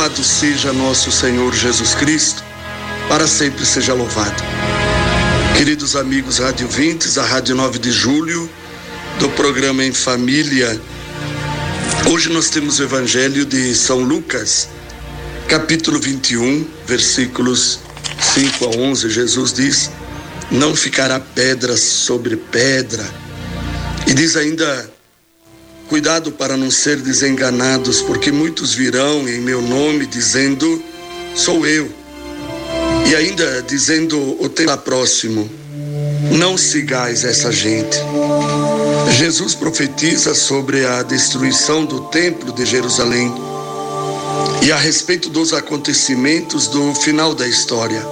Louvado seja nosso Senhor Jesus Cristo, para sempre seja louvado. Queridos amigos radiovintes, a Rádio 9 de Julho, do programa Em Família. Hoje nós temos o Evangelho de São Lucas, capítulo 21, versículos 5 a 11. Jesus diz: Não ficará pedra sobre pedra. E diz ainda: Cuidado para não ser desenganados, porque muitos virão em meu nome dizendo: Sou eu. E ainda dizendo o tempo próximo: Não sigais essa gente. Jesus profetiza sobre a destruição do templo de Jerusalém e a respeito dos acontecimentos do final da história.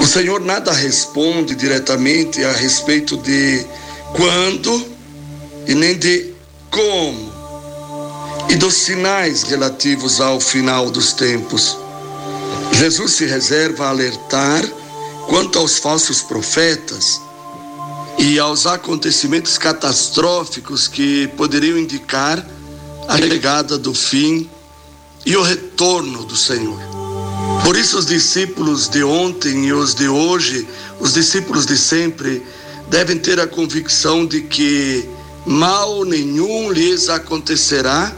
O Senhor nada responde diretamente a respeito de quando e nem de como e dos sinais relativos ao final dos tempos. Jesus se reserva a alertar quanto aos falsos profetas e aos acontecimentos catastróficos que poderiam indicar a chegada do fim e o retorno do Senhor. Por isso, os discípulos de ontem e os de hoje, os discípulos de sempre, devem ter a convicção de que mal nenhum lhes acontecerá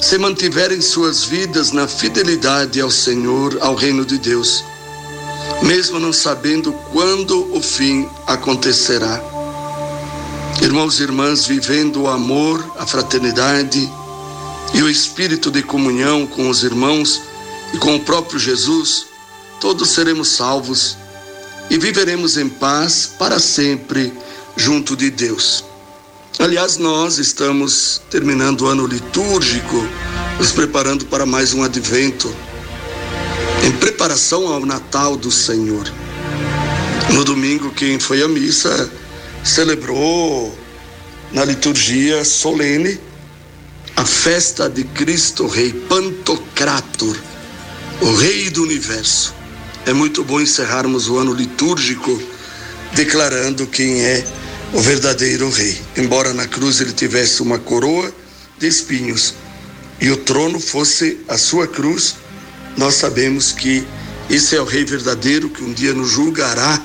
se mantiverem suas vidas na fidelidade ao Senhor, ao reino de Deus mesmo não sabendo quando o fim acontecerá. Irmãos e irmãs, vivendo o amor, a fraternidade e o espírito de comunhão com os irmãos e com o próprio Jesus, todos seremos salvos e viveremos em paz para sempre junto de Deus. Aliás, nós estamos terminando o ano litúrgico, nos preparando para mais um advento em preparação ao Natal do Senhor. No domingo, quem foi à missa celebrou na liturgia solene a festa de Cristo Rei, Pantocrator, o Rei do Universo. É muito bom encerrarmos o ano litúrgico declarando quem é o verdadeiro Rei. Embora na cruz ele tivesse uma coroa de espinhos e o trono fosse a sua cruz, nós sabemos que esse é o Rei verdadeiro que um dia nos julgará,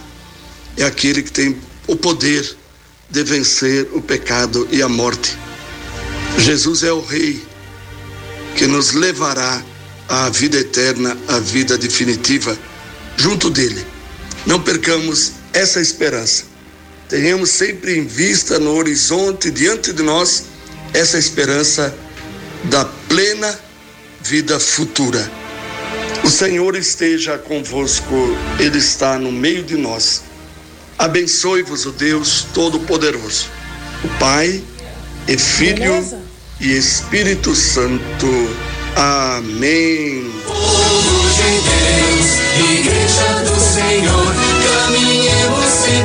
é aquele que tem o poder de vencer o pecado e a morte. Jesus é o Rei que nos levará à vida eterna, à vida definitiva, junto dele. Não percamos essa esperança. Tenhamos sempre em vista no horizonte, diante de nós, essa esperança da plena vida futura. O Senhor esteja convosco, Ele está no meio de nós. Abençoe-vos o Deus Todo-Poderoso, o Pai e Filho Beleza. e Espírito Santo. Amém. Povo de Deus, Igreja do Senhor, caminhemos sempre.